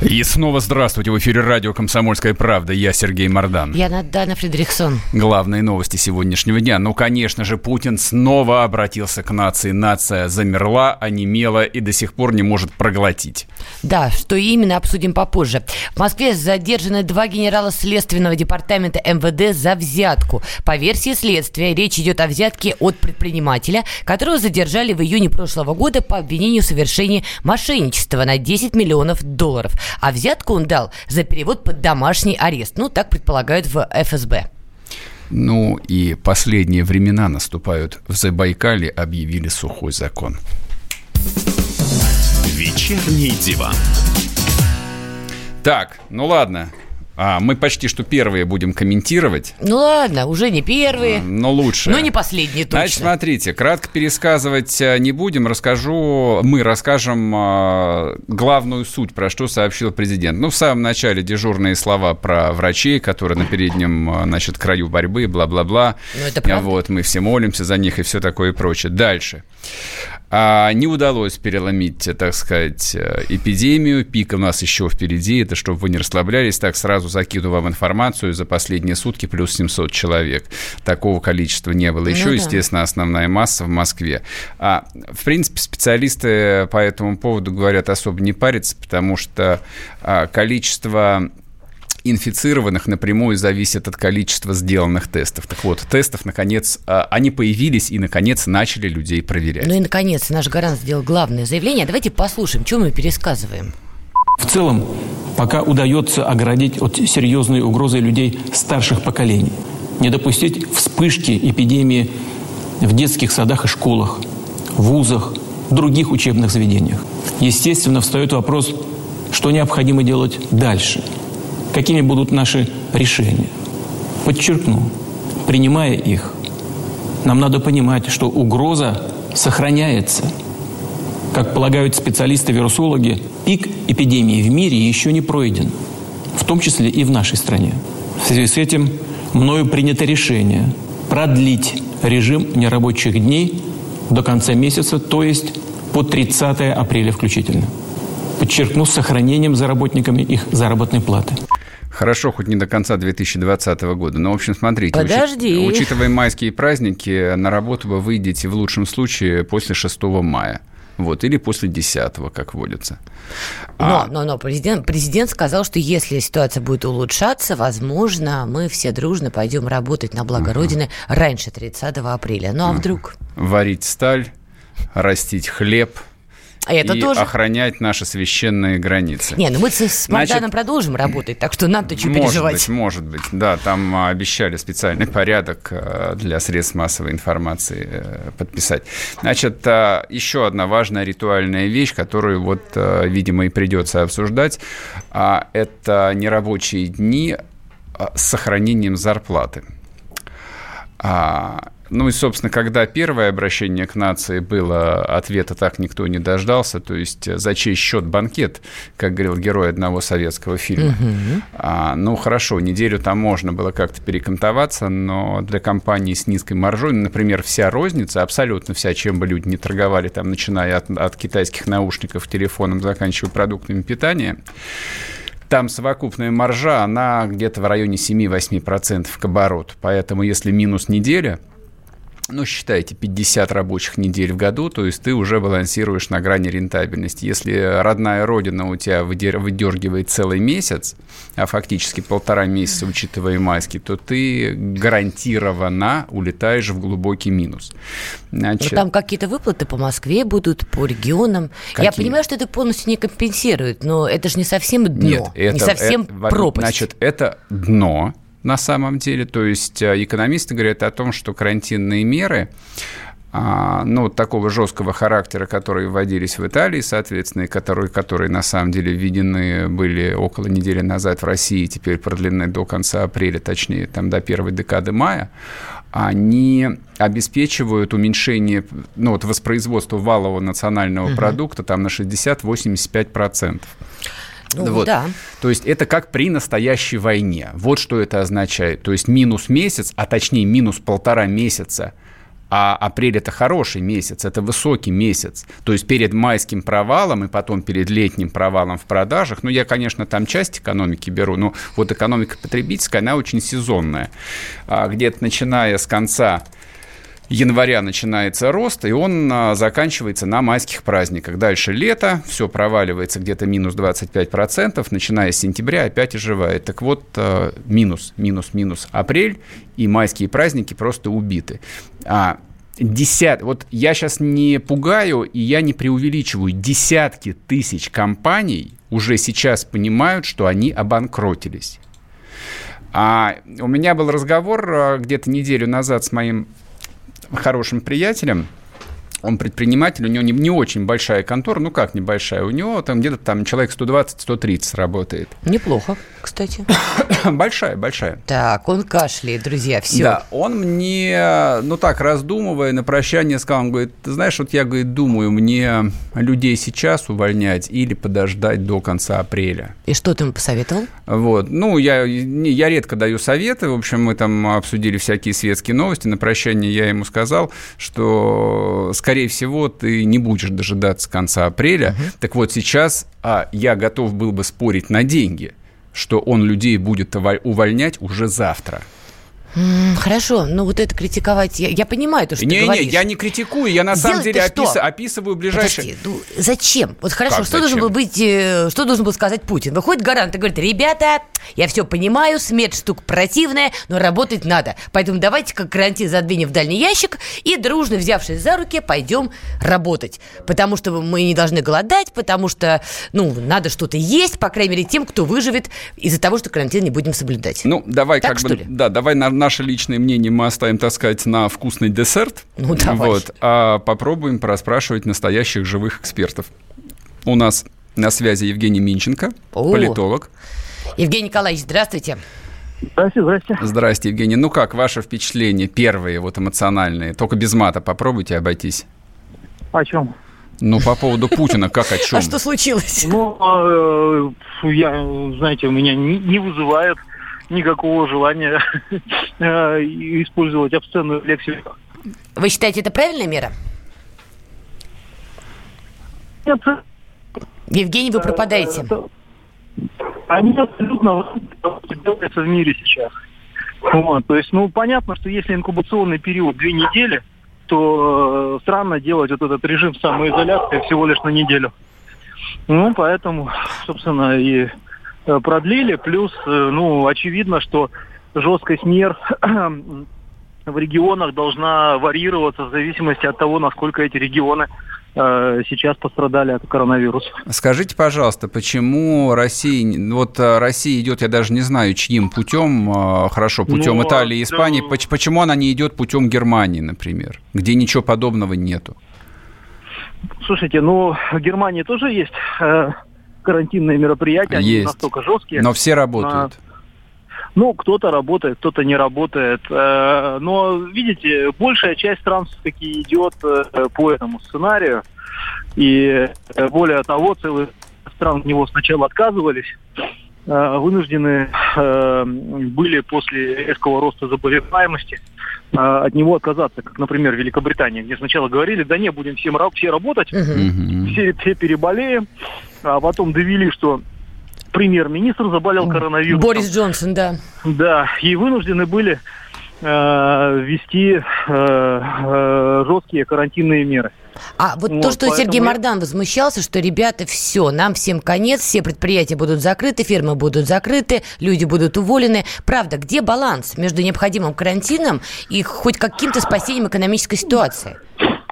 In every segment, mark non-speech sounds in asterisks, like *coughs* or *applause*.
И снова здравствуйте. В эфире радио «Комсомольская правда». Я Сергей Мордан. Я Надана Фредериксон. Главные новости сегодняшнего дня. Ну, конечно же, Путин снова обратился к нации. Нация замерла, онемела и до сих пор не может проглотить. Да, что именно, обсудим попозже. В Москве задержаны два генерала Следственного департамента МВД за взятку. По версии следствия, речь идет о взятке от предпринимателя, которого задержали в июне прошлого года по обвинению в совершении мошенничества на 10 миллионов долларов а взятку он дал за перевод под домашний арест. Ну, так предполагают в ФСБ. Ну и последние времена наступают. В Забайкале объявили сухой закон. Вечерний диван. Так, ну ладно, а, мы почти что первые будем комментировать. Ну ладно, уже не первые. Но лучше. Но не последние точно. Значит, смотрите, кратко пересказывать э, не будем. Расскажу, мы расскажем э, главную суть, про что сообщил президент. Ну, в самом начале дежурные слова про врачей, которые на переднем, э, значит, краю борьбы, бла-бла-бла. Ну, это правда. Вот, мы все молимся за них и все такое и прочее. Дальше. А не удалось переломить, так сказать, эпидемию. Пик у нас еще впереди. Это чтобы вы не расслаблялись. Так, сразу закину вам информацию. За последние сутки плюс 700 человек. Такого количества не было еще. Ну, да. Естественно, основная масса в Москве. А, в принципе, специалисты по этому поводу говорят особо не париться, потому что а, количество инфицированных напрямую зависит от количества сделанных тестов. Так вот, тестов, наконец, а, они появились и, наконец, начали людей проверять. Ну и, наконец, наш гарант сделал главное заявление. Давайте послушаем, что мы пересказываем. В целом, пока удается оградить от серьезной угрозы людей старших поколений, не допустить вспышки эпидемии в детских садах и школах, вузах, других учебных заведениях. Естественно, встает вопрос, что необходимо делать дальше – какими будут наши решения. Подчеркну, принимая их, нам надо понимать, что угроза сохраняется. Как полагают специалисты-вирусологи, пик эпидемии в мире еще не пройден, в том числе и в нашей стране. В связи с этим мною принято решение продлить режим нерабочих дней до конца месяца, то есть по 30 апреля включительно. Подчеркну, с сохранением за работниками их заработной платы. Хорошо, хоть не до конца 2020 года. Но, в общем, смотрите. Подожди. Учит, учитывая майские праздники, на работу вы выйдете в лучшем случае после 6 мая. Вот, или после 10 как водится. Но, а... но, но президент, президент сказал, что если ситуация будет улучшаться, возможно, мы все дружно пойдем работать на благо uh-huh. Родины раньше 30 апреля. Ну а uh-huh. вдруг? Варить сталь, растить хлеб – а это и тоже... охранять наши священные границы. Не, ну мы с Майданом продолжим работать, так что нам-то что может переживать. Быть, может быть, да, там а, обещали специальный *laughs* порядок а, для средств массовой информации э, подписать. Значит, а, еще одна важная ритуальная вещь, которую вот, видимо, и придется обсуждать, это нерабочие дни с сохранением зарплаты. Ну и, собственно, когда первое обращение к нации было, ответа так никто не дождался. То есть э, за чей счет банкет, как говорил герой одного советского фильма. Угу. А, ну хорошо, неделю там можно было как-то перекантоваться, но для компании с низкой маржой, например, вся розница, абсолютно вся, чем бы люди не торговали, там, начиная от, от китайских наушников, телефоном, заканчивая продуктами питания, там совокупная маржа, она где-то в районе 7-8% к обороту. Поэтому если минус неделя, ну, считайте, 50 рабочих недель в году, то есть ты уже балансируешь на грани рентабельности. Если родная родина у тебя выдергивает целый месяц, а фактически полтора месяца, учитывая майский, то ты гарантированно улетаешь в глубокий минус. Значит, Но там какие-то выплаты по Москве будут, по регионам. Какие? Я понимаю, что это полностью не компенсирует, но это же не совсем дно, Нет, это, не совсем это, пропасть. Значит, это дно, на самом деле. То есть э, экономисты говорят о том, что карантинные меры а, ну, такого жесткого характера, которые вводились в Италии, соответственно, и которые, которые на самом деле введены были около недели назад в России, теперь продлены до конца апреля, точнее, там до первой декады мая, они обеспечивают уменьшение ну, вот воспроизводства валового национального угу. продукта там на 60-85%. Ну, вот. да. То есть это как при настоящей войне. Вот что это означает. То есть минус месяц, а точнее минус полтора месяца – а апрель это хороший месяц, это высокий месяц. То есть перед майским провалом и потом перед летним провалом в продажах, ну, я, конечно, там часть экономики беру, но вот экономика потребительская, она очень сезонная. А где-то начиная с конца января начинается рост, и он а, заканчивается на майских праздниках. Дальше лето, все проваливается где-то минус 25%, начиная с сентября опять оживает. Так вот, а, минус, минус, минус апрель, и майские праздники просто убиты. А десят, вот я сейчас не пугаю и я не преувеличиваю, десятки тысяч компаний уже сейчас понимают, что они обанкротились. А у меня был разговор а, где-то неделю назад с моим хорошим приятелем, он предприниматель, у него не, не очень большая контора, ну как небольшая, у него там где-то там человек 120-130 работает. Неплохо, кстати. *coughs* большая, большая. Так, он кашляет, друзья, все. Да, он мне, ну так, раздумывая, на прощание сказал, он говорит, ты знаешь, вот я, говорит, думаю, мне людей сейчас увольнять или подождать до конца апреля. И что ты ему посоветовал? Вот, ну, я, я редко даю советы, в общем, мы там обсудили всякие светские новости, на прощание я ему сказал, что, скорее всего, ты не будешь дожидаться конца апреля. Угу. Так вот, сейчас а, я готов был бы спорить на деньги, что он людей будет увольнять уже завтра. Хорошо, но вот это критиковать, я, я понимаю то, что не, ты говоришь. Не, я не критикую, я на самом деле опис, описываю ближайшие... Подожди, ну, зачем? Вот хорошо, как что зачем? должен был быть, э, что должен был сказать Путин? Выходит гарант и говорит, ребята, я все понимаю, смерть штука противная, но работать надо. Поэтому давайте как карантин задвинем в дальний ящик и дружно, взявшись за руки, пойдем работать. Потому что мы не должны голодать, потому что, ну, надо что-то есть, по крайней мере, тем, кто выживет из-за того, что карантин не будем соблюдать. Ну, давай так, как бы, ли? да, давай на наше личное мнение мы оставим, так сказать, на вкусный десерт. Ну, давай. Вот, а попробуем проспрашивать настоящих живых экспертов. У нас на связи Евгений Минченко, О. политолог. Евгений Николаевич, здравствуйте. Здравствуйте, здравствуйте. Здравствуйте, Евгений. Ну как, ваше впечатление, первые вот эмоциональные? Только без мата попробуйте обойтись. О чем? Ну, по поводу Путина, как о чем? *laughs* А что случилось? Ну, а, э, я, знаете, у меня не вызывает никакого желания *laughs* э, использовать обсценную лексику. Вы считаете, это правильная мера? Нет. Евгений, вы пропадаете. Э, они абсолютно делается в мире сейчас. Вот, то есть, ну, понятно, что если инкубационный период две недели, то э, странно делать вот этот режим самоизоляции всего лишь на неделю. Ну, поэтому, собственно, и э, продлили. Плюс, э, ну, очевидно, что жесткость мер *clears throat* в регионах должна варьироваться в зависимости от того, насколько эти регионы Э, сейчас пострадали от коронавируса. Скажите, пожалуйста, почему Россия, вот э, Россия идет, я даже не знаю, чьим путем, э, хорошо, путем ну, Италии и Испании, да. почему она не идет путем Германии, например, где ничего подобного нету? Слушайте, ну, в Германии тоже есть э, карантинные мероприятия, есть. они настолько жесткие. Но все работают. А, ну, кто-то работает, кто-то не работает. Э, но, видите, большая часть стран все-таки идет э, по этому сценарию. И э, более того, целые страны от него сначала отказывались, вынуждены были после резкого роста заболеваемости от него отказаться, как, например, Великобритания, где сначала говорили, да не, будем всем все работать, uh-huh. все, все переболеем, а потом довели, что премьер-министр заболел коронавирусом. Борис Джонсон, да. Да, и вынуждены были э, ввести э, э, жесткие карантинные меры. А вот, вот то, что поэтому... Сергей Мордан возмущался, что, ребята, все, нам всем конец, все предприятия будут закрыты, фермы будут закрыты, люди будут уволены. Правда, где баланс между необходимым карантином и хоть каким-то спасением экономической ситуации?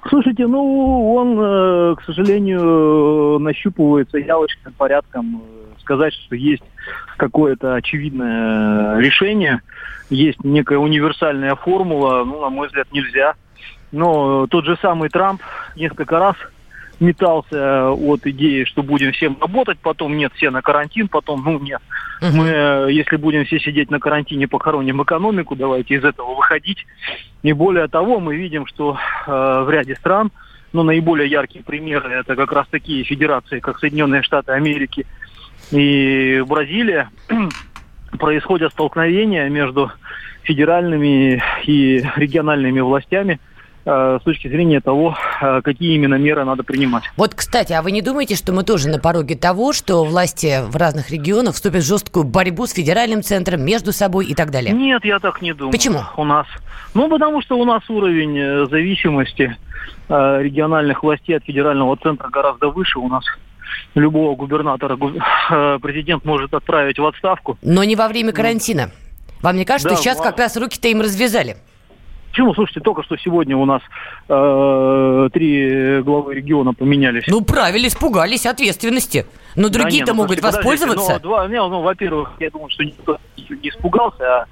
Слушайте, ну, он, э, к сожалению, нащупывается явочным порядком сказать, что есть какое-то очевидное решение, есть некая универсальная формула, ну, на мой взгляд, нельзя. Но тот же самый Трамп несколько раз метался от идеи, что будем всем работать, потом нет, все на карантин, потом, ну, нет. Угу. Мы, если будем все сидеть на карантине, похороним экономику, давайте из этого выходить. И более того, мы видим, что э, в ряде стран, ну, наиболее яркие примеры, это как раз такие федерации, как Соединенные Штаты Америки и Бразилия, *clears throat* происходят столкновения между федеральными и региональными властями – Э, с точки зрения того, э, какие именно меры надо принимать. Вот, кстати, а вы не думаете, что мы тоже на пороге того, что власти в разных регионах вступят в жесткую борьбу с федеральным центром между собой и так далее? Нет, я так не думаю. Почему? У нас. Ну, потому что у нас уровень э, зависимости региональных властей от федерального центра гораздо выше. У нас любого губернатора президент может отправить в отставку. Но не во время карантина. Вам не кажется, да, что сейчас как раз руки-то им развязали? Почему? Слушайте, только что сегодня у нас э, три главы региона поменялись. Ну, правильно, испугались ответственности. Но другие-то да ну, могут воспользоваться. Ну, два, не, ну, во-первых, я думаю, что никто не испугался, а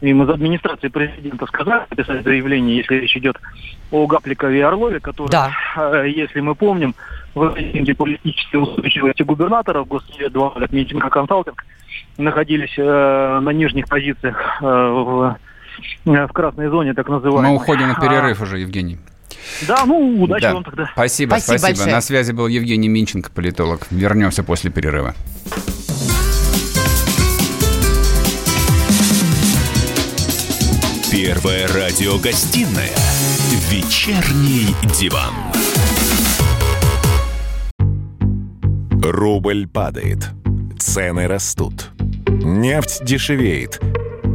им из администрации президента сказали писать заявление, если речь идет о Гапликове и Орлове, которые, да. Э, если мы помним, в рейтинге политической устойчивости губернаторов Госсовет 2 от Митинга Консалтинг находились э, на нижних позициях э, в в красной зоне, так называемой. Мы уходим на перерыв а... уже, Евгений. Да, ну, удачи да. вам тогда. Спасибо, спасибо. спасибо. На связи был Евгений Минченко, политолог. Вернемся после перерыва. Первая радиогостинная «Вечерний диван». Рубль падает, цены растут, нефть дешевеет –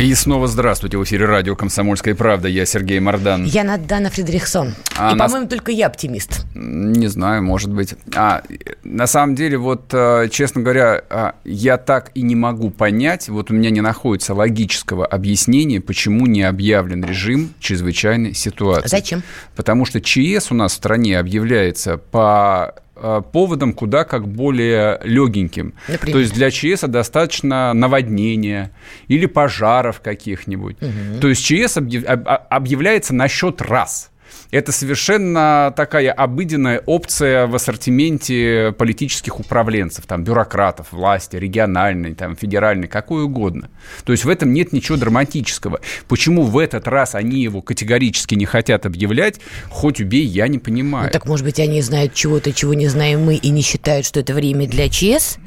И снова здравствуйте. В эфире радио «Комсомольская правда». Я Сергей Мордан. Я Надана Фредериксон. А И, нас... по-моему, только я оптимист. Не знаю, может быть. А, на самом деле, вот, э, честно говоря, а, я так и не могу понять, вот у меня не находится логического объяснения, почему не объявлен режим чрезвычайной ситуации. Зачем? Потому что ЧС у нас в стране объявляется по поводом куда как более легеньким. Например? То есть для ЧС достаточно наводнения или пожаров каких-нибудь. Угу. То есть ЧС объявляется на счет раз – это совершенно такая обыденная опция в ассортименте политических управленцев, там, бюрократов, власти, региональной, там, федеральной, какой угодно. То есть в этом нет ничего драматического. Почему в этот раз они его категорически не хотят объявлять, хоть убей, я не понимаю. Ну, так, может быть, они знают чего-то, чего не знаем мы, и не считают, что это время для ЧС?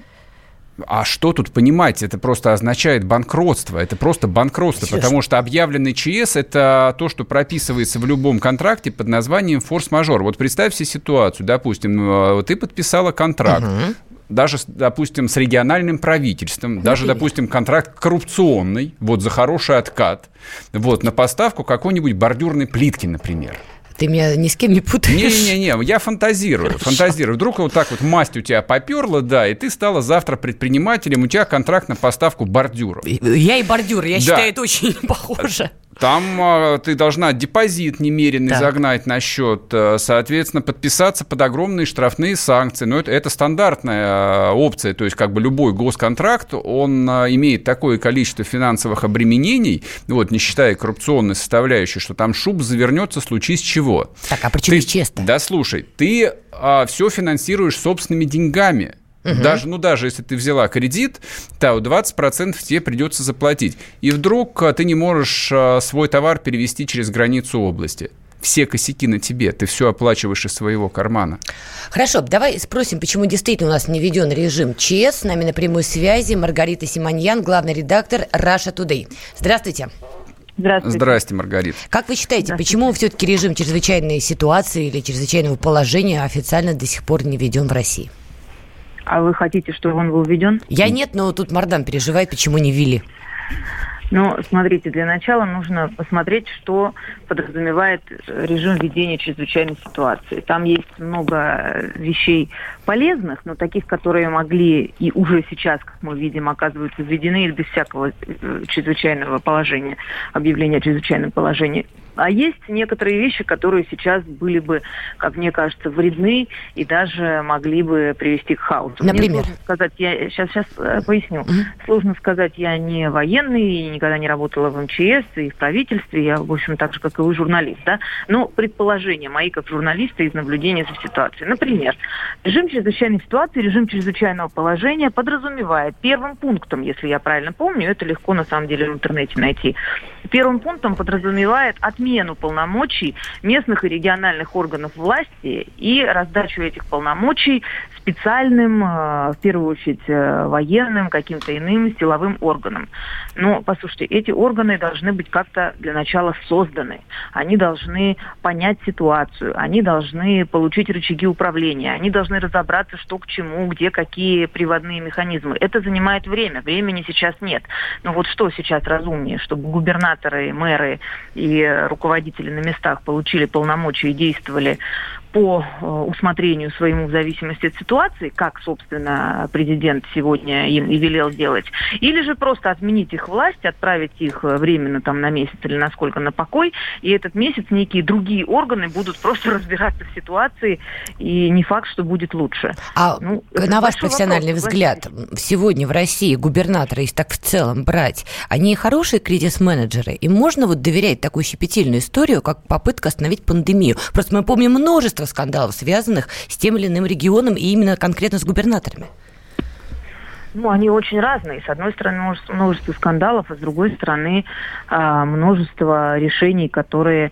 А что тут понимать? Это просто означает банкротство. Это просто банкротство, Честно. потому что объявленный ЧС – это то, что прописывается в любом контракте под названием форс-мажор. Вот представь себе ситуацию. Допустим, э, ты подписала контракт. Угу даже, допустим, с региональным правительством, даже, допустим, контракт коррупционный, вот за хороший откат, вот на поставку какой-нибудь бордюрной плитки, например. Ты меня ни с кем не путаешь. Не-не-не, я фантазирую, Хорошо. фантазирую. Вдруг вот так вот масть у тебя поперла, да, и ты стала завтра предпринимателем, у тебя контракт на поставку бордюров. Я и бордюр, я да. считаю, это очень *laughs* похоже. Там э, ты должна депозит немеренный так. загнать на счет, э, соответственно, подписаться под огромные штрафные санкции. Но это, это стандартная э, опция, то есть как бы любой госконтракт, он э, имеет такое количество финансовых обременений, вот, не считая коррупционной составляющей, что там шуб завернется, случись чего. Так, а почему честно? Да, слушай, ты а, все финансируешь собственными деньгами. Угу. Даже, ну, даже если ты взяла кредит, то 20% тебе придется заплатить. И вдруг а, ты не можешь а, свой товар перевести через границу области все косяки на тебе, ты все оплачиваешь из своего кармана. Хорошо, давай спросим, почему действительно у нас не введен режим ЧС. С нами на прямой связи Маргарита Симоньян, главный редактор Russia Today. Здравствуйте. Здравствуйте. Здрасте, Маргарита. Как вы считаете, почему все-таки режим чрезвычайной ситуации или чрезвычайного положения официально до сих пор не введен в России? А вы хотите, чтобы он был введен? Я нет, но тут Мардан переживает, почему не ввели. Ну, смотрите, для начала нужно посмотреть, что подразумевает режим ведения чрезвычайной ситуации. Там есть много вещей полезных, но таких, которые могли и уже сейчас, как мы видим, оказываются введены без всякого э, чрезвычайного положения, объявления о чрезвычайном положении. А есть некоторые вещи, которые сейчас были бы, как мне кажется, вредны и даже могли бы привести к хаосу. Например? Мне сказать, я сейчас, сейчас э, поясню. Угу. Сложно сказать, я не военный, и никогда не работала в МЧС и в правительстве, я, в общем, так же, как и вы, журналист, да? Но предположения мои как журналиста из наблюдения за ситуацией. Например, режим чрезвычайной ситуации, режим чрезвычайного положения подразумевает первым пунктом, если я правильно помню, это легко на самом деле в интернете найти, первым пунктом подразумевает отмену полномочий местных и региональных органов власти и раздачу этих полномочий специальным, э, в первую очередь, э, военным, каким-то иным силовым органам. Но, послушайте, эти органы должны быть как-то для начала созданы. Они должны понять ситуацию, они должны получить рычаги управления, они должны разобраться, что к чему, где какие приводные механизмы. Это занимает время, времени сейчас нет. Но вот что сейчас разумнее, чтобы губернаторы, мэры и руководители на местах получили полномочия и действовали по э, усмотрению своему в зависимости от ситуации, как, собственно, президент сегодня им и велел делать, или же просто отменить их власть, отправить их э, временно там на месяц или на сколько на покой, и этот месяц некие другие органы будут просто *laughs* разбираться в ситуации, и не факт, что будет лучше. А ну, на ваш профессиональный вопрос, взгляд, сегодня в России губернаторы, если так в целом брать, они хорошие кризис-менеджеры, им можно вот доверять такую щепетильную историю, как попытка остановить пандемию? Просто мы помним множество скандалов, связанных с тем или иным регионом и именно конкретно с губернаторами? Ну, они очень разные. С одной стороны, множество скандалов, а с другой стороны, а, множество решений, которые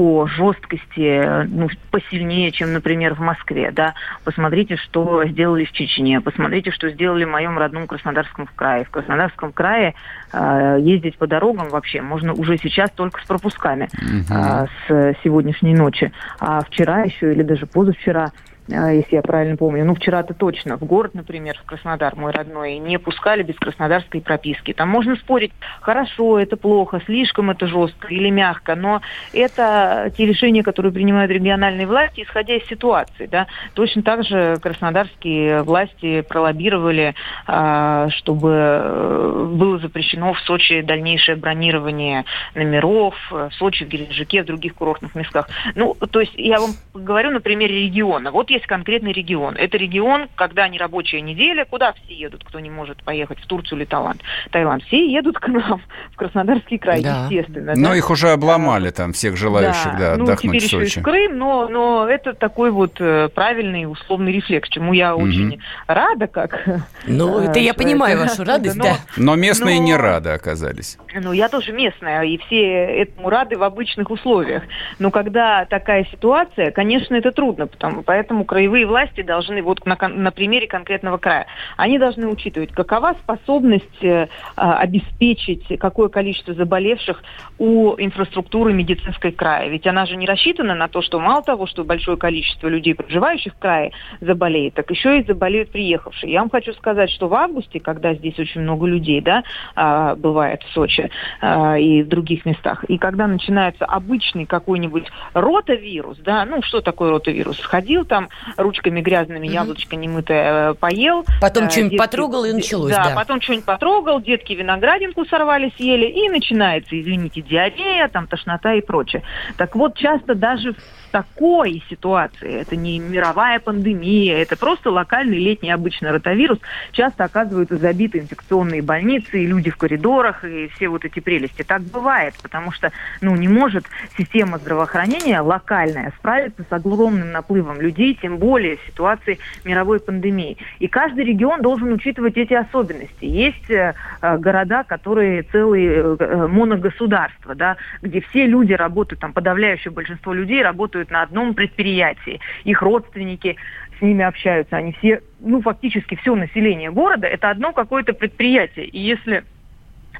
по жесткости ну, посильнее, чем, например, в Москве. Да? Посмотрите, что сделали в Чечне, посмотрите, что сделали в моем родном Краснодарском крае. В Краснодарском крае э, ездить по дорогам вообще можно уже сейчас только с пропусками э, с сегодняшней ночи. А вчера еще или даже позавчера если я правильно помню. Ну, вчера-то точно. В город, например, в Краснодар, мой родной, не пускали без краснодарской прописки. Там можно спорить, хорошо, это плохо, слишком это жестко или мягко, но это те решения, которые принимают региональные власти, исходя из ситуации. Да? Точно так же краснодарские власти пролоббировали, а, чтобы э, было запрещено в Сочи дальнейшее бронирование номеров, в Сочи, в Геленджике, в других курортных местах. Ну, то есть я вам говорю на примере региона. Вот есть конкретный регион. Это регион, когда не рабочая неделя, куда все едут, кто не может поехать в Турцию или Таиланд. Таиланд. Все едут к нам, в Краснодарский край, да. естественно. Но да? их уже обломали там, всех желающих, да, да ну, отдохнуть теперь в Сочи. еще и в Крым, но, но это такой вот э, правильный условный рефлекс, чему я угу. очень рада, как... Ну, *laughs* это я понимаю вашу радость, да. Но местные не рады оказались. Ну, я тоже местная, и все этому рады в обычных условиях. Но когда такая ситуация, конечно, это трудно, потому, поэтому краевые власти должны, вот на, на примере конкретного края, они должны учитывать, какова способность э, а, обеспечить какое количество заболевших у инфраструктуры медицинской края. Ведь она же не рассчитана на то, что мало того, что большое количество людей, проживающих в крае, заболеет, так еще и заболеют приехавшие. Я вам хочу сказать, что в августе, когда здесь очень много людей, да, а, бывает в Сочи а, и в других местах, и когда начинается обычный какой-нибудь ротавирус, да, ну что такое ротавирус? Сходил там, ручками грязными, mm-hmm. яблочко немытое э, поел. Потом э, что-нибудь потрогал и началось, да. Да, потом что-нибудь потрогал, детки виноградинку сорвали, съели, и начинается, извините, диарея, там тошнота и прочее. Так вот, часто даже в такой ситуации, это не мировая пандемия, это просто локальный летний обычный ротавирус, часто оказываются забиты инфекционные больницы, и люди в коридорах, и все вот эти прелести. Так бывает, потому что ну, не может система здравоохранения локальная справиться с огромным наплывом людей, тем более в ситуации мировой пандемии. И каждый регион должен учитывать эти особенности. Есть э, города, которые целые э, моногосударства, да, где все люди работают, там подавляющее большинство людей работают работают на одном предприятии. Их родственники с ними общаются. Они все, ну, фактически все население города – это одно какое-то предприятие. И если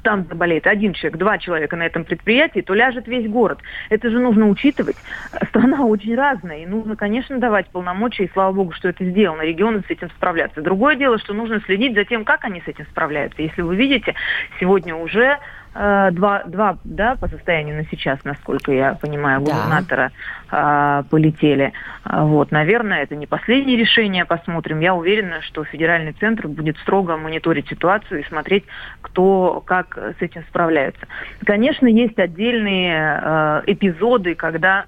там заболеет один человек, два человека на этом предприятии, то ляжет весь город. Это же нужно учитывать. Страна очень разная, и нужно, конечно, давать полномочия, и слава богу, что это сделано, регионы с этим справляться. Другое дело, что нужно следить за тем, как они с этим справляются. Если вы видите, сегодня уже два, два да, по состоянию на сейчас, насколько я понимаю, губернатора да. э, полетели. А, вот, наверное, это не последнее решение, посмотрим. Я уверена, что федеральный центр будет строго мониторить ситуацию и смотреть, кто как с этим справляется. Конечно, есть отдельные э, эпизоды, когда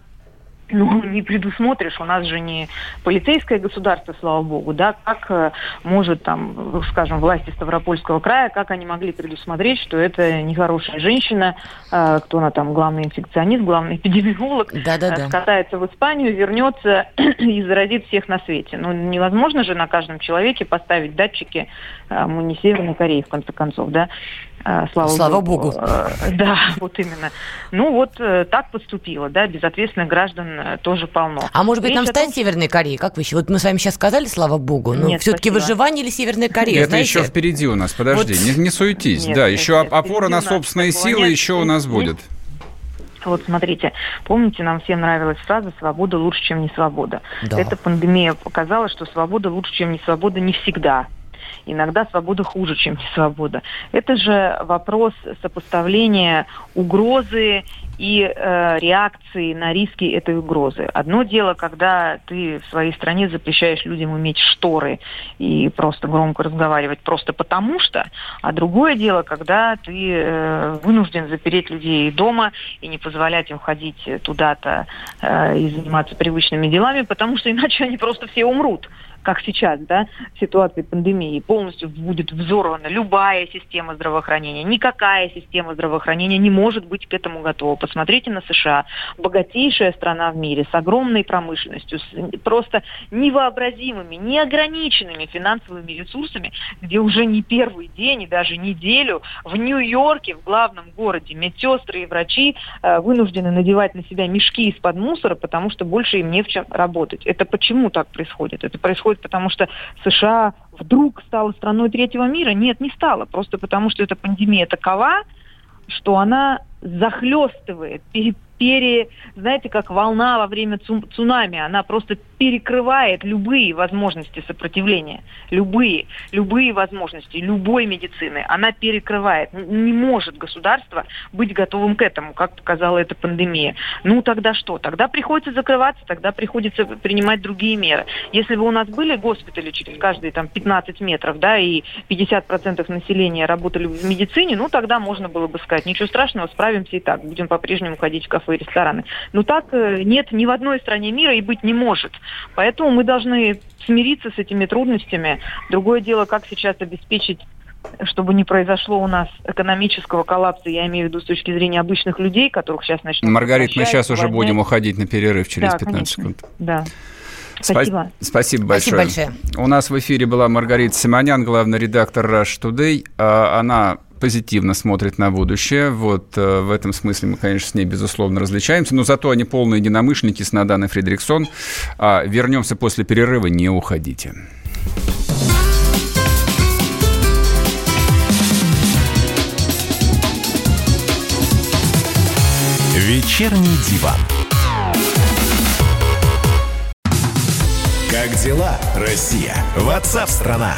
ну, не предусмотришь, у нас же не полицейское государство, слава богу, да, как э, может там, скажем, власти Ставропольского края, как они могли предусмотреть, что это нехорошая женщина, э, кто она там, главный инфекционист, главный эпидемиолог, да -да -да. скатается в Испанию, вернется *clears throat* и заразит всех на свете. Ну, невозможно же на каждом человеке поставить датчики, э, мы не Северной Кореи, в конце концов, да, Э, слава, Слава Богу. Богу. Э, да, *laughs* вот именно. Ну вот э, так поступило, да, безответственных граждан тоже полно. А может быть, Речь нам стать том... Северной Кореей, как вы еще? Вот мы с вами сейчас сказали, слава Богу, но все-таки выживание или Северная Корея, Это знаете? еще впереди у нас, подожди, вот... не, не суетись. Нет, да, нет, еще нет, опора на собственные силы еще у нас будет. Вот смотрите, помните, нам всем нравилась фраза «свобода лучше, чем не свобода». Да. Эта пандемия показала, что свобода лучше, чем не свобода не всегда. Иногда свобода хуже, чем не свобода. Это же вопрос сопоставления угрозы и э, реакции на риски этой угрозы. Одно дело, когда ты в своей стране запрещаешь людям иметь шторы и просто громко разговаривать просто потому что, а другое дело, когда ты э, вынужден запереть людей дома и не позволять им ходить туда-то э, и заниматься привычными делами, потому что иначе *laughs* они просто все умрут как сейчас, да, в ситуации пандемии, полностью будет взорвана любая система здравоохранения. Никакая система здравоохранения не может быть к этому готова. Посмотрите на США. Богатейшая страна в мире с огромной промышленностью, с просто невообразимыми, неограниченными финансовыми ресурсами, где уже не первый день и даже неделю в Нью-Йорке, в главном городе, медсестры и врачи э, вынуждены надевать на себя мешки из-под мусора, потому что больше им не в чем работать. Это почему так происходит? Это происходит происходит, потому что США вдруг стала страной третьего мира? Нет, не стала. Просто потому что эта пандемия такова, что она захлестывает, пере, знаете, как волна во время цунами, она просто перекрывает любые возможности сопротивления, любые, любые возможности, любой медицины, она перекрывает. Не может государство быть готовым к этому, как показала эта пандемия. Ну тогда что? Тогда приходится закрываться, тогда приходится принимать другие меры. Если бы у нас были госпитали через каждые там 15 метров, да, и 50% населения работали в медицине, ну тогда можно было бы сказать, ничего страшного, справимся и так, будем по-прежнему ходить в кафе и рестораны. Но так э, нет ни в одной стране мира и быть не может. Поэтому мы должны смириться с этими трудностями. Другое дело, как сейчас обеспечить чтобы не произошло у нас экономического коллапса, я имею в виду с точки зрения обычных людей, которых сейчас начнут... Маргарита, мы сейчас уже будем уходить на перерыв через да, 15 конечно. секунд. Да. Спасибо. Спасибо большое. Спасибо большое. У нас в эфире была Маргарита Симонян, главный редактор Rush Today. А, она позитивно смотрит на будущее. Вот э, в этом смысле мы, конечно, с ней, безусловно, различаемся. Но зато они полные единомышленники с Наданой Фредериксон. А вернемся после перерыва, не уходите. Вечерний диван. Как дела, Россия? Ватсап-страна!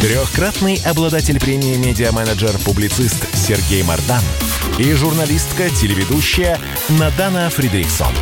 Трехкратный обладатель премии «Медиа-менеджер-публицист» Сергей Мардан и журналистка-телеведущая Надана Фридрихсон.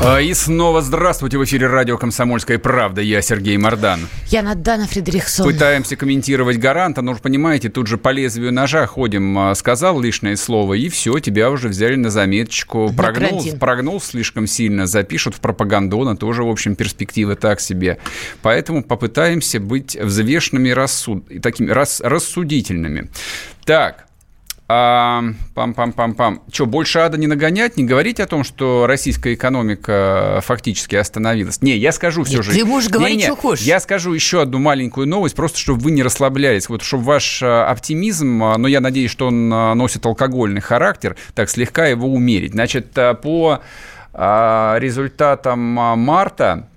А, и снова здравствуйте в эфире радио «Комсомольская правда». Я Сергей Мордан. Я Надана Фредериксон. Пытаемся комментировать гаранта, но, понимаете, тут же по лезвию ножа ходим. А, сказал лишнее слово, и все, тебя уже взяли на заметочку. Прогнул, прогнул слишком сильно, запишут в пропагандона, тоже, в общем, перспективы так себе. Поэтому попытаемся быть взвешенными и рассуд... такими рас... рассудительными. Так, А, пам-пам-пам-пам. Что, больше ада не нагонять, не говорить о том, что российская экономика фактически остановилась? Не, я скажу все Нет, же. Ты можешь говорить, не, не, что хочешь. Я скажу еще одну маленькую новость, просто чтобы вы не расслаблялись. Вот чтобы ваш а, оптимизм, а, но я надеюсь, что он носит алкогольный характер, так слегка его умерить. Значит, по результатам марта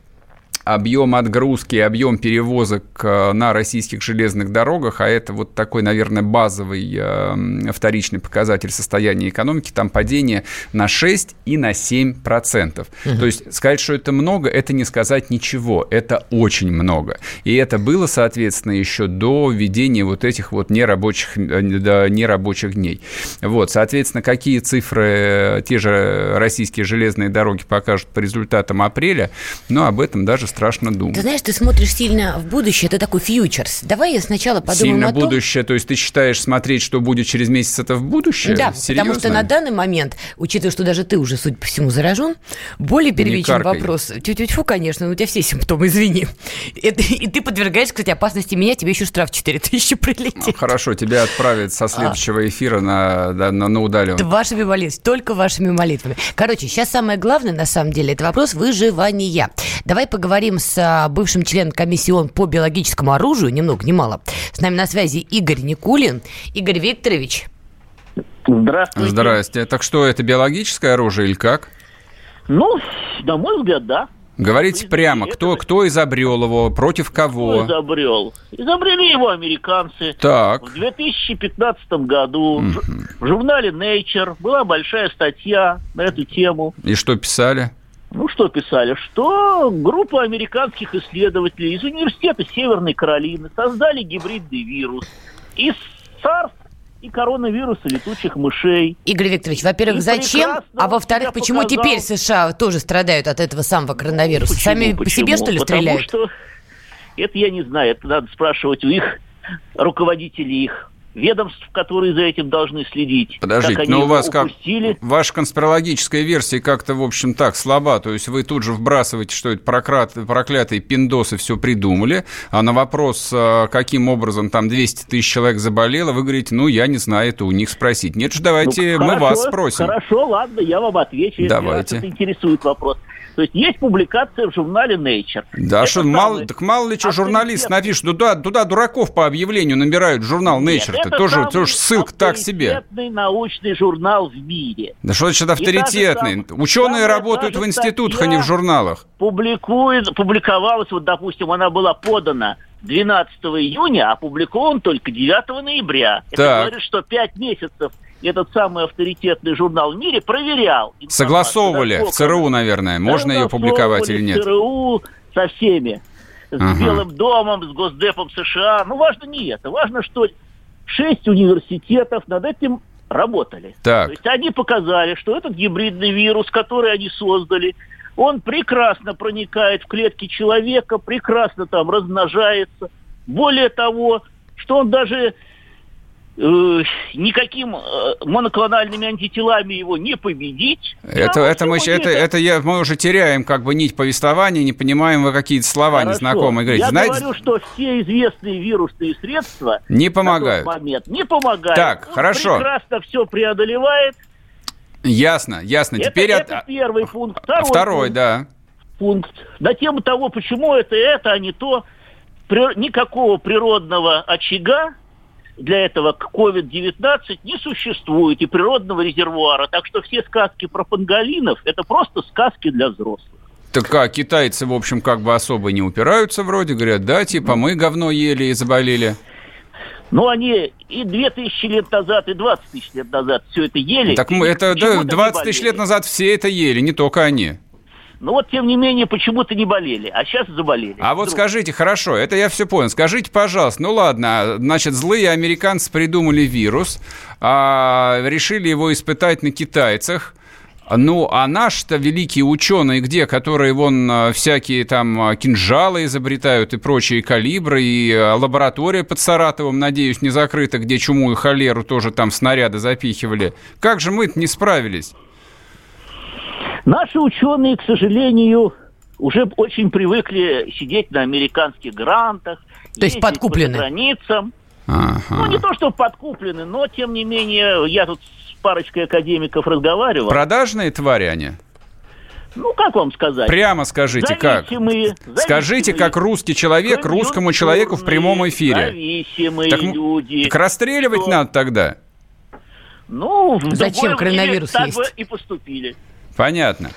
объем отгрузки, объем перевозок э, на российских железных дорогах, а это вот такой, наверное, базовый э, вторичный показатель состояния экономики, там падение на 6 и на 7 процентов. Угу. То есть сказать, что это много, это не сказать ничего, это очень много. И это было, соответственно, еще до введения вот этих вот нерабочих, э, нерабочих дней. Вот, соответственно, какие цифры те же российские железные дороги покажут по результатам апреля, но об этом даже страшно думать. Ты знаешь, ты смотришь сильно в будущее, это такой фьючерс. Давай я сначала подумаю Сильно о том... будущее, то есть ты считаешь смотреть, что будет через месяц, это в будущее? Да, Серьезно? потому что на данный момент, учитывая, что даже ты уже, судя по всему, заражен, более первичный вопрос. Тю-тю-тю, конечно, у тебя все симптомы, извини. Это, и ты подвергаешь, кстати, опасности меня, тебе еще штраф 4 тысячи прилетит. Ну, хорошо, тебя отправят со следующего эфира на, на, на, на удаленку. Вашими молитвами, только вашими молитвами. Короче, сейчас самое главное, на самом деле, это вопрос выживания. Давай поговорим поговорим с а, бывшим членом комиссии ООН по биологическому оружию, ни много ни мало. С нами на связи Игорь Никулин. Игорь Викторович. Здравствуйте. Здравствуйте. Так что, это биологическое оружие или как? Ну, на мой взгляд, да. Говорите прямо, кто, кто изобрел его, против кого? Кто изобрел? Изобрели его американцы. Так. В 2015 году mm в журнале Nature была большая статья на эту тему. И что писали? Ну, что писали, что группа американских исследователей из университета Северной Каролины создали гибридный вирус из SARS и коронавируса летучих мышей. Игорь Викторович, во-первых, зачем? А во-вторых, почему показал... теперь США тоже страдают от этого самого коронавируса? Почему, Сами почему? по себе, что ли, Потому стреляют? Что это я не знаю, это надо спрашивать у их руководителей их ведомств, которые за этим должны следить. Подождите, но у вас упустили. как ваша конспирологическая версия как-то, в общем, так слаба. То есть вы тут же вбрасываете, что это прократ, проклятые пиндосы все придумали, а на вопрос, а, каким образом там 200 тысяч человек заболело, вы говорите, ну, я не знаю, это у них спросить. Нет же, давайте ну, мы хорошо, вас спросим. Хорошо, ладно, я вам отвечу, давайте. если вас это интересует вопрос. То есть есть публикация в журнале Nature. Да, что мало, так мало ли что журналист напишет, туда, туда дураков по объявлению набирают журнал Nature. Это тоже, тоже ссылка так себе. научный журнал в мире. Да что значит авторитетный? Там, Ученые работают в институтах, а не в журналах. Публикует, публиковалась, вот, допустим, она была подана 12 июня, а опубликован только 9 ноября. Это так. говорит, что 5 месяцев этот самый авторитетный журнал в мире проверял. Согласовывали в ЦРУ, наверное. Можно ее публиковать или нет? ЦРУ со всеми. С ага. Белым домом, с Госдепом США. Ну, важно не это. Важно, что шесть университетов над этим работали. Так. То есть они показали, что этот гибридный вирус, который они создали, он прекрасно проникает в клетки человека, прекрасно там размножается. Более того, что он даже никаким э, моноклональными антителами его не победить. Это, это, мы, это, это я, мы уже теряем как бы нить повествования, не понимаем, вы какие-то слова Хорошо. незнакомые говорите. Я Знаете... говорю, что все известные вирусные средства не помогают. момент не помогают. Так, Он хорошо. прекрасно все преодолевает. Ясно, ясно. Это, Теперь это от... первый пункт. Второй, Второй пункт, да. Пункт. На тему того, почему это это, а не то. При... Никакого природного очага для этого COVID-19 не существует и природного резервуара. Так что все сказки про панголинов – это просто сказки для взрослых. Так а китайцы, в общем, как бы особо не упираются вроде, говорят, да, типа мы говно ели и заболели. Ну, они и 2000 лет назад, и 20 тысяч лет назад все это ели. Так мы это, да, 20 тысяч лет назад все это ели, не только они. Но вот, тем не менее, почему-то не болели, а сейчас заболели. А вот скажите, хорошо, это я все понял. Скажите, пожалуйста, ну ладно, значит, злые американцы придумали вирус, а, решили его испытать на китайцах. Ну, а наш-то великие ученые где, которые вон а, всякие там а, кинжалы изобретают и прочие калибры, и а, лаборатория под Саратовым, надеюсь, не закрыта, где чуму и холеру тоже там снаряды запихивали. Как же мы не справились? Наши ученые, к сожалению, уже очень привыкли сидеть на американских грантах. То есть подкуплены? По границам. Ага. Ну, не то, что подкуплены, но, тем не менее, я тут с парочкой академиков разговаривал. Продажные твари они? Ну, как вам сказать? Прямо скажите, зависимые, как? Зависимые, Скажите, как русский человек русскому человеку в прямом эфире. Зависимые так, люди. Так расстреливать что... надо тогда. Ну, Зачем коронавирус так есть? бы и поступили. Понятно.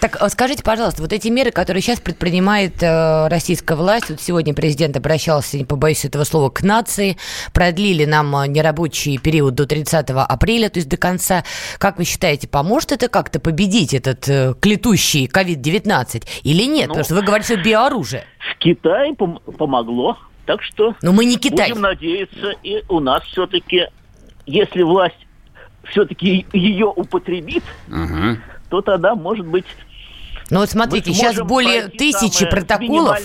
Так э, скажите, пожалуйста, вот эти меры, которые сейчас предпринимает э, российская власть, вот сегодня президент обращался, не побоюсь этого слова, к нации, продлили нам э, нерабочий период до 30 апреля, то есть до конца. Как вы считаете, поможет это как-то победить этот э, клетущий COVID-19 или нет? Ну, Потому что вы говорите, что биооружие. В Китае пом- помогло, так что... Но мы не Китай. Будем надеяться, и у нас все-таки, если власть все-таки ее употребит, uh-huh. То тогда, может быть, ну вот смотрите, сейчас более тысячи протоколов.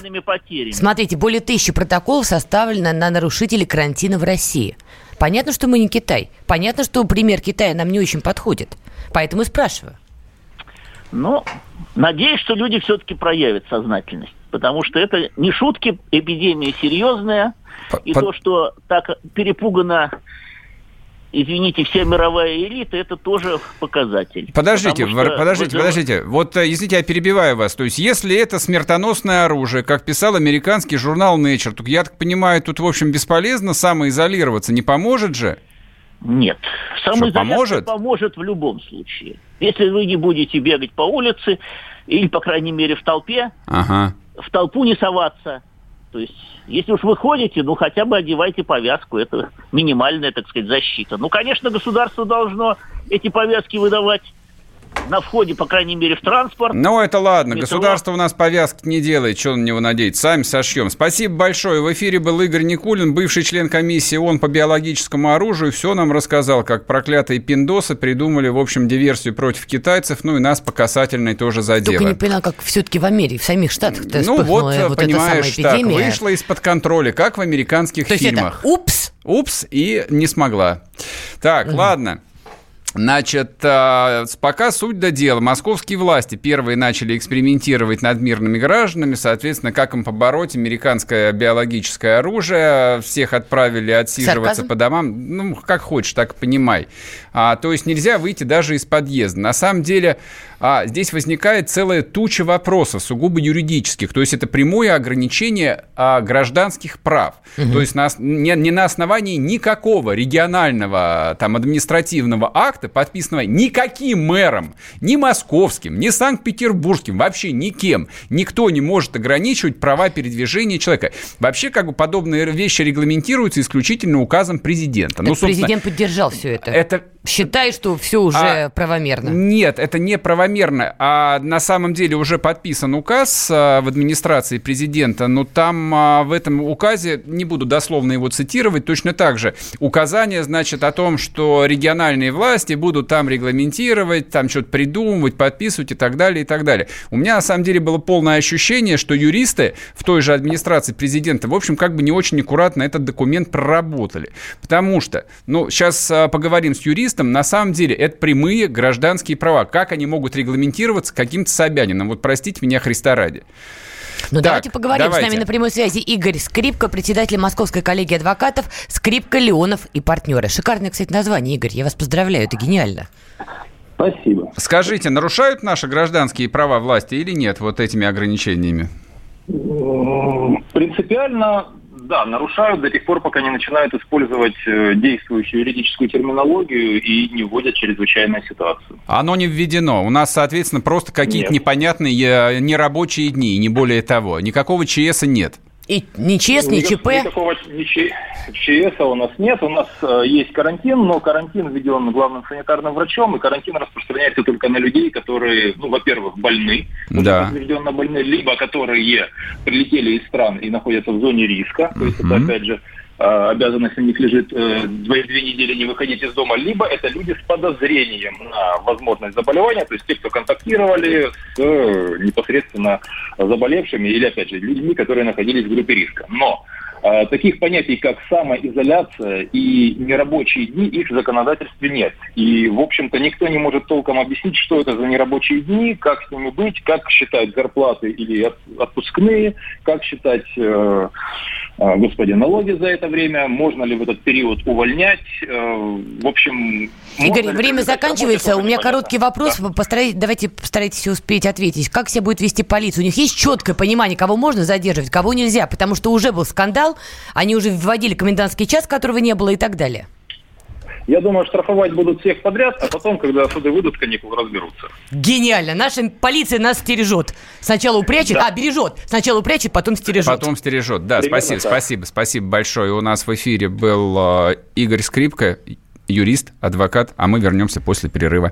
Смотрите, более тысячи протоколов составлено на нарушителей карантина в России. Понятно, что мы не Китай. Понятно, что пример Китая нам не очень подходит. Поэтому и спрашиваю. Ну, надеюсь, что люди все-таки проявят сознательность. Потому что это не шутки, эпидемия серьезная. И Под... то, что так перепугано извините, вся мировая элита, это тоже показатель. Подождите, подождите, вы... подождите. Вот, э, извините, я перебиваю вас. То есть, если это смертоносное оружие, как писал американский журнал Nature, то, я так понимаю, тут, в общем, бесполезно самоизолироваться. Не поможет же? Нет. Самоизоляция поможет? поможет в любом случае. Если вы не будете бегать по улице, или, по крайней мере, в толпе, ага. в толпу не соваться, то есть, если уж вы ходите, ну хотя бы одевайте повязку, это минимальная, так сказать, защита. Ну, конечно, государство должно эти повязки выдавать на входе, по крайней мере, в транспорт. Ну, это ладно. Метро. Государство у нас повязки не делает. Что на него надеть? Сами сошьем. Спасибо большое. В эфире был Игорь Никулин, бывший член комиссии ООН по биологическому оружию. Все нам рассказал, как проклятые пиндосы придумали, в общем, диверсию против китайцев. Ну, и нас по касательной тоже задело. Только не понял, как все-таки в Америке, в самих Штатах-то Ну, вот, вот понимаешь, так, вышла из-под контроля, как в американских То фильмах. Это, упс! Упс, и не смогла. Так, угу. ладно. Значит, а, пока суть до дела. Московские власти первые начали экспериментировать над мирными гражданами. Соответственно, как им побороть американское биологическое оружие. Всех отправили отсиживаться Сарказм? по домам. Ну, как хочешь, так понимай. А, то есть нельзя выйти даже из подъезда. На самом деле, а, здесь возникает целая туча вопросов, сугубо юридических. То есть это прямое ограничение а, гражданских прав. Угу. То есть на, не, не на основании никакого регионального там, административного акта, подписанного никаким мэром, ни московским, ни санкт-петербургским, вообще никем, никто не может ограничивать права передвижения человека. Вообще, как бы подобные вещи регламентируются исключительно указом президента. Так ну, президент поддержал все это. Это Считай, что все уже а, правомерно. Нет, это не правомерно. А на самом деле уже подписан указ а, в администрации президента, но там а, в этом указе, не буду дословно его цитировать, точно так же указание, значит, о том, что региональные власти будут там регламентировать, там что-то придумывать, подписывать и так далее, и так далее. У меня на самом деле было полное ощущение, что юристы в той же администрации президента, в общем, как бы не очень аккуратно этот документ проработали. Потому что, ну, сейчас а, поговорим с юристом, на самом деле это прямые гражданские права. Как они могут регламентироваться каким-то Собянином? Вот простите меня, Христа ради. Ну, так, давайте поговорим. Давайте. С нами на прямой связи Игорь Скрипка, председатель Московской коллегии адвокатов, Скрипка, Леонов и партнеры. Шикарное, кстати, название, Игорь. Я вас поздравляю, это гениально. Спасибо. Скажите, нарушают наши гражданские права власти или нет вот этими ограничениями? Принципиально да, нарушают до тех пор, пока не начинают использовать э, действующую юридическую терминологию и не вводят чрезвычайную ситуацию. Оно не введено. У нас, соответственно, просто какие-то непонятные э, нерабочие дни, не более того. Никакого ЧС нет. И ни ЧС, ни ЧП? Никакого ни ЧС у нас нет. У нас э, есть карантин, но карантин введен главным санитарным врачом, и карантин распространяется только на людей, которые, ну, во-первых, больны, да. подтвержденно больны, либо которые прилетели из стран и находятся в зоне риска. То есть это, опять же, обязанность на них лежит э, две, две недели не выходить из дома, либо это люди с подозрением на возможность заболевания, то есть те, кто контактировали с э, непосредственно заболевшими или, опять же, людьми, которые находились в группе риска. Но таких понятий, как самоизоляция и нерабочие дни, их в законодательстве нет. И, в общем-то, никто не может толком объяснить, что это за нерабочие дни, как с ними быть, как считать зарплаты или отпускные, как считать, э, э, господи, налоги за это время, можно ли в этот период увольнять. Э, в общем... Игорь, время заканчивается. У меня короткий вопрос. Да. Постарайтесь, давайте постарайтесь успеть ответить. Как себя будет вести полиция? У них есть четкое понимание, кого можно задерживать, кого нельзя, потому что уже был скандал, они уже вводили комендантский час, которого не было и так далее. Я думаю, штрафовать будут всех подряд, а потом, когда суды выйдут каникулы, разберутся. Гениально. Наша полиция нас стережет. Сначала упрячет, да. а, бережет. Сначала упрячет, потом стережет. Потом стережет, да. Примерно спасибо, так. спасибо, спасибо большое. У нас в эфире был э, Игорь Скрипка, юрист, адвокат, а мы вернемся после перерыва.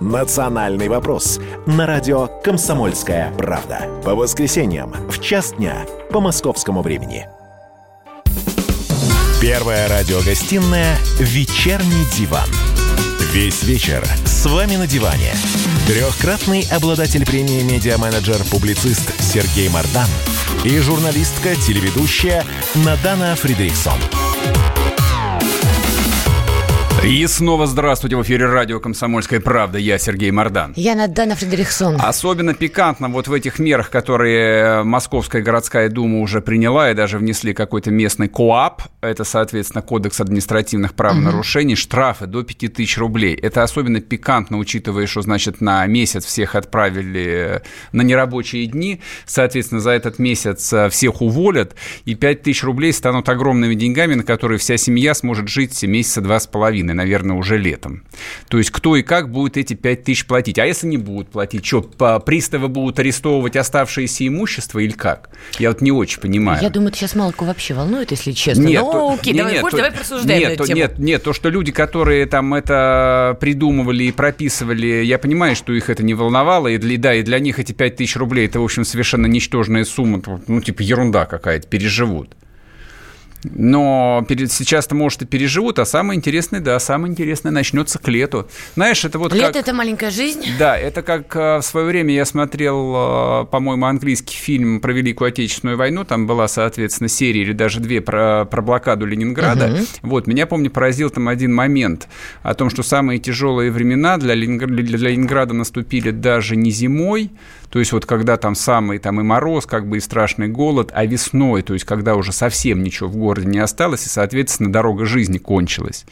«Национальный вопрос» на радио «Комсомольская правда». По воскресеньям в час дня по московскому времени. Первая радиогостинная «Вечерний диван». Весь вечер с вами на диване. Трехкратный обладатель премии «Медиа-менеджер», публицист Сергей Мардан и журналистка-телеведущая Надана Фридрихсон. И снова здравствуйте в эфире радио «Комсомольская правда». Я Сергей Мордан. Я Надана Фредериксон. Особенно пикантно вот в этих мерах, которые Московская городская дума уже приняла и даже внесли какой-то местный КОАП. Это, соответственно, Кодекс административных правонарушений. Угу. Штрафы до 5000 рублей. Это особенно пикантно, учитывая, что, значит, на месяц всех отправили на нерабочие дни. Соответственно, за этот месяц э, всех уволят. И 5000 рублей станут огромными деньгами, на которые вся семья сможет жить месяца два с половиной, наверное, уже летом. То есть кто и как будет эти 5 тысяч платить? А если не будут платить, что, приставы будут арестовывать оставшееся имущество или как? Я вот не очень понимаю. Я думаю, это сейчас мало кого вообще волнует, если честно. Нет, ну, то, окей, нет, давай, нет, хочешь, то, давай просуждаем нет, эту то, Нет, нет, то, что люди, которые там это придумывали и прописывали, я понимаю, что их это не волновало, и для, да, и для них эти 5 тысяч рублей, это, в общем, совершенно ничтожная сумма, ну, типа ерунда какая-то, переживут. Но сейчас-то, может, и переживут, а самое интересное, да, самое интересное начнется к лету. Знаешь, это вот Лето как... – это маленькая жизнь? Да, это как э, в свое время я смотрел, э, по-моему, английский фильм про Великую Отечественную войну, там была, соответственно, серия или даже две про, про блокаду Ленинграда. Угу. Вот, меня, помню, поразил там один момент о том, что самые тяжелые времена для, Ленинграда, для Ленинграда наступили даже не зимой, то есть вот когда там самый там и мороз, как бы и страшный голод, а весной, то есть когда уже совсем ничего в городе не осталось, и, соответственно, дорога жизни кончилась.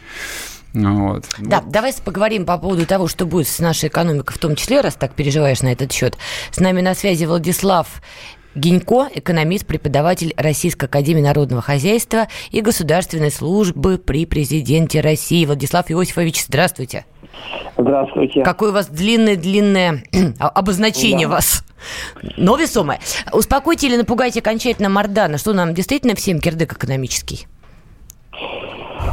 Вот. Да, вот. давай поговорим по поводу того, что будет с нашей экономикой, в том числе, раз так переживаешь на этот счет. С нами на связи Владислав Гинько, экономист, преподаватель Российской Академии Народного Хозяйства и Государственной службы при президенте России. Владислав Иосифович, здравствуйте. Здравствуйте. Какое у вас длинное-длинное *clears throat* обозначение да. вас. Но весомое. Успокойте или напугайте окончательно Мордана, что нам действительно всем кирдык экономический?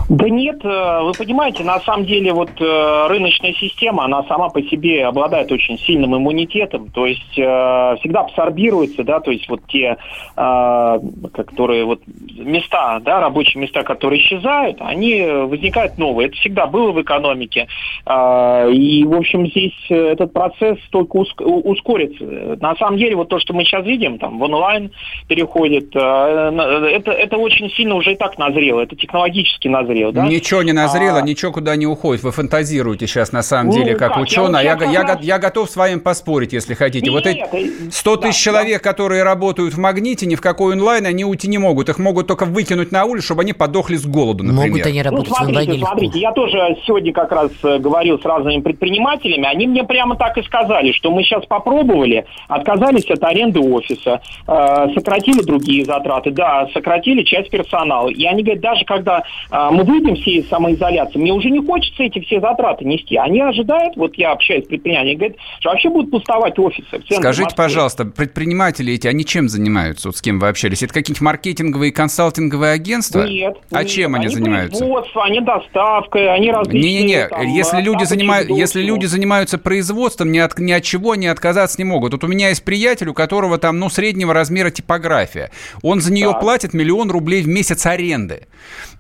Да нет, э, вы понимаете, на самом деле вот э, рыночная система, она сама по себе обладает очень сильным иммунитетом, то есть э, всегда абсорбируется, да, то есть вот те, которые вот места, да, рабочие места, которые исчезают, они возникают новые. Это всегда было в экономике. И, в общем, здесь этот процесс только ускорится. На самом деле, вот то, что мы сейчас видим, там, в онлайн переходит, это, это очень сильно уже и так назрело, это технологически назрело назрел, да? Ничего не назрело, а... ничего куда не уходит. Вы фантазируете сейчас на самом ну, деле как, как ученый. Я, я, я, раз... я готов с вами поспорить, если хотите. Нет, вот эти 100 тысяч да, человек, да. которые работают в магните, ни в какой онлайн они уйти не могут. Их могут только выкинуть на улицу, чтобы они подохли с голоду, например. Могут они работать ну, смотрите, в онлайне смотрите, я тоже сегодня как раз э, говорил с разными предпринимателями. Они мне прямо так и сказали, что мы сейчас попробовали, отказались от аренды офиса, э, сократили другие затраты, да, сократили часть персонала. И они говорят, даже когда э, мы мы выйдем все из самоизоляции, мне уже не хочется эти все затраты нести. Они ожидают, вот я общаюсь с предпринимателями, говорят, что вообще будут пустовать офисы. Скажите, Москвы. пожалуйста, предприниматели эти, они чем занимаются, вот с кем вы общались? Это какие-нибудь маркетинговые и консалтинговые агентства? Нет. А нет. чем они, они занимаются? Производство, они доставкой, они различные... Не-не-не, если, люди, занимают, если люди занимаются производством, ни от, ни от чего они отказаться не могут. Вот у меня есть приятель, у которого там, ну, среднего размера типография. Он за нее так. платит миллион рублей в месяц аренды.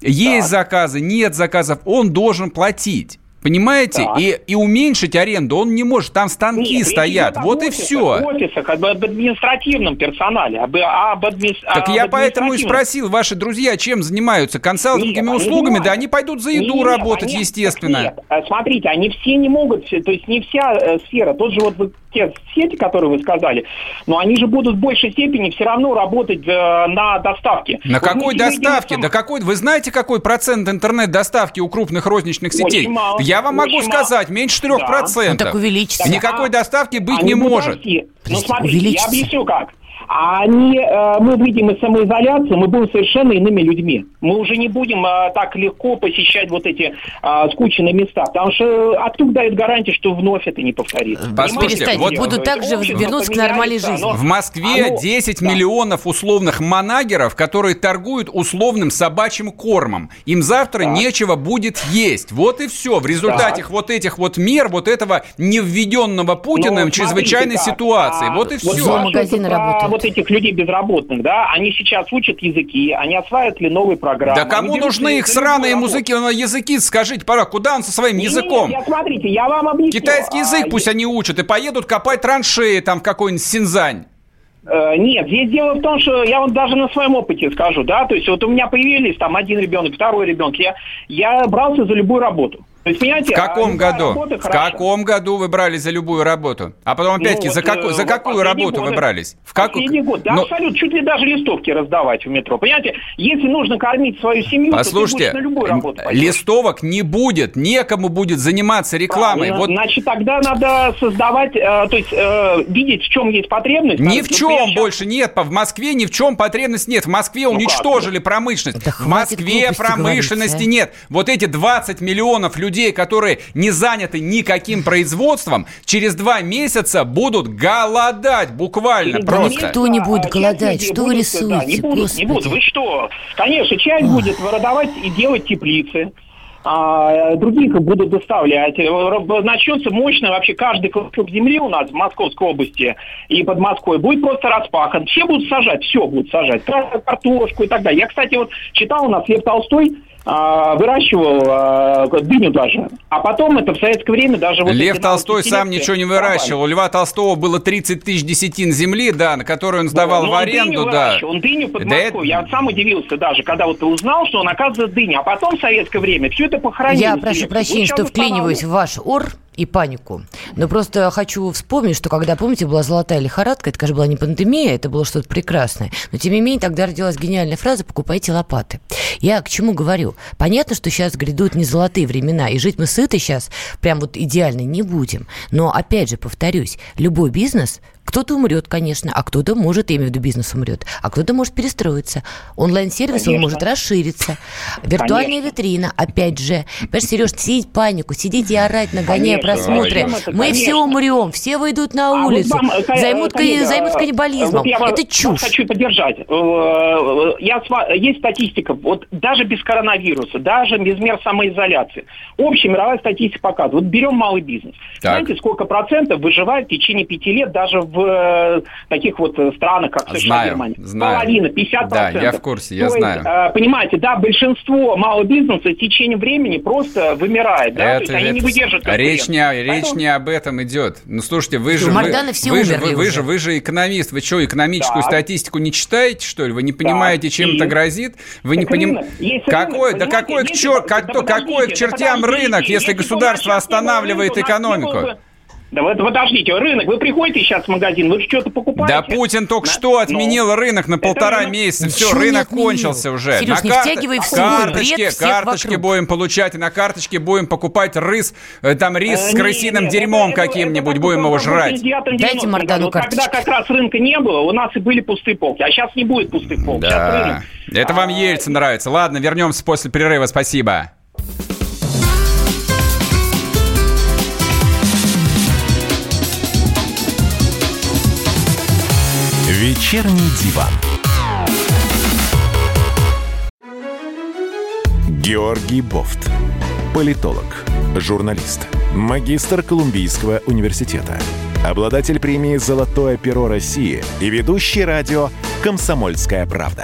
Есть так. Заказы, нет заказов, он должен платить. Понимаете? И, и уменьшить аренду он не может. Там станки Нет, стоят. Вот и все. Офисах, об, административном персонале. Об, об адми... Так об я поэтому и спросил, ваши друзья чем занимаются? Консалтинговыми нет, услугами? да они пойдут за еду нет, работать, они, естественно. Нет, э, смотрите, они все не могут, то есть не вся э, сфера. Тот же вот те сети, которые вы сказали, но они же будут в большей степени все равно работать э, на доставке. На вот какой доставке? Да какой? Вы знаете, какой процент интернет-доставки у крупных розничных сетей? Очень мало. Я вам могу сказать, меньше 3%. Да. Он так увеличится. Никакой а, доставки быть не может. Ну, смотрите, я объясню как. А они, э, мы выйдем из самоизоляции, мы будем совершенно иными людьми. Мы уже не будем э, так легко посещать вот эти э, скучные места, потому что откуда дает гарантия, что вновь это не повторится? Послушайте, вот будут также вернуться к нормальной жизни. В Москве оно... 10 да. миллионов условных манагеров, которые торгуют условным собачьим кормом. Им завтра нечего будет есть. Вот и все. В результате так. вот этих вот мер, вот этого невведенного Путиным чрезвычайной ситуации. А, вот и вот все. магазины работают вот этих людей безработных, да, они сейчас учат языки, они осваивают ли новые программы. Да кому нужны их сраные музыки, языки, скажите, пора, куда он со своим не, языком? Нет, я, смотрите, я вам объясню. Китайский язык а, пусть я... они учат и поедут копать траншеи там в какой-нибудь Синзань. Э, нет, здесь дело в том, что я вот даже на своем опыте скажу, да, то есть вот у меня появились там один ребенок, второй ребенок, я, я брался за любую работу. То есть, понимаете, в каком году? В каком году вы брались за любую работу? А потом опять-таки, ну, за, как, за какую работу годы, вы брались? В как... Последний год. Да, Но... абсолютно. Чуть ли даже листовки раздавать в метро. Понимаете, если нужно кормить свою семью, Послушайте, то ты на любую работу листовок не будет, некому будет заниматься рекламой. вот... Значит, тогда надо создавать, э, то есть э, видеть, в чем есть потребность. Ни в чем сейчас... больше нет. В Москве ни в чем потребность нет. В Москве ну уничтожили как? промышленность. Да в Москве промышленности говорить, а? нет. Вот эти 20 миллионов людей людей, которые не заняты никаким производством, через два месяца будут голодать буквально да просто. Никто не будет голодать. Что вы рисуете? Да, не будут, не будут. Вы что? Конечно, часть будет выродовать и делать теплицы а других будут доставлять. Начнется мощно вообще каждый клочок земли у нас в Московской области и под Москвой будет просто распахан. Все будут сажать, все будут сажать. Картошку и так далее. Я, кстати, вот читал у нас Лев Толстой, а, выращивал а, дыню даже. А потом это в советское время даже... Вот Лев Толстой сам ничего не выращивал. У Льва Толстого было 30 тысяч десятин земли, да, на которую он сдавал ну, в аренду, да. Он дыню под да Москвой. Это... Я сам удивился даже, когда вот узнал, что он оказывается дыня. А потом в советское время все это похоронили. Я прошу прощения, что вклиниваюсь в ваш ор и панику. Но просто хочу вспомнить, что когда, помните, была золотая лихорадка, это, конечно, была не пандемия, это было что-то прекрасное. Но, тем не менее, тогда родилась гениальная фраза «покупайте лопаты». Я к чему говорю? Понятно, что сейчас грядут не золотые времена, и жить мы сыты сейчас прям вот идеально не будем. Но, опять же, повторюсь, любой бизнес кто-то умрет, конечно, а кто-то может, я имею в виду бизнес умрет, а кто-то может перестроиться. Онлайн-сервис, он может расшириться. Виртуальная конечно. витрина, опять же. Понимаешь, Сереж, сидеть панику, сидеть и орать, нагоняя конечно. просмотры. Это, Мы конечно. все умрем, все выйдут на а улицу, вот вам, займут, коллега, займут каннибализмом. Вот я это чушь. хочу поддержать. Э, я, есть статистика, вот даже без коронавируса, даже без мер самоизоляции. Общая мировая статистика показывает. Вот берем малый бизнес. Так. Знаете, сколько процентов выживает в течение пяти лет даже в в э, таких вот э, странах, как США, знаю, Германия. Знаю. Половина, 50%. Да, я в курсе, я То знаю. Есть, э, понимаете, да, большинство малого бизнеса с течением времени просто вымирает. Да? Это, То есть они это, не выдержат. Речь не, речь не об этом идет. Ну, слушайте, вы же, вы, вы, же, вы, вы, же, вы же экономист. Вы что, экономическую да. статистику не читаете, что ли? Вы не понимаете, да. чем и... это грозит? Вы не понимаете... Какой, да какой, к, чер... как, да какой к чертям рынок, если государство остановливает экономику? Да вы подождите, рынок, вы приходите сейчас в магазин, вы что-то покупаете? Да Путин только Да? что отменил Ну, рынок на полтора рынок- месяца. Все, Ничего не рынок кончился уже. Серёж, не карты- втягивай в свой карточки, бред карточки вокруг. будем получать, и на карточке будем покупать рыс, э, там рис Э, с не, крысиным нет, дерьмом это- каким-нибудь, это будем его жрать. 89-м, Дайте 90-м Мардану. Тогда карточку. как раз рынка не было, у нас и были пустые полки. А сейчас не будет пустых полок. Да, это вам Ельцин нравится. Ладно, вернемся после перерыва. Спасибо. Вечерний диван. Георгий Бофт. Политолог, журналист, магистр Колумбийского университета, обладатель премии «Золотое перо России» и ведущий радио «Комсомольская правда».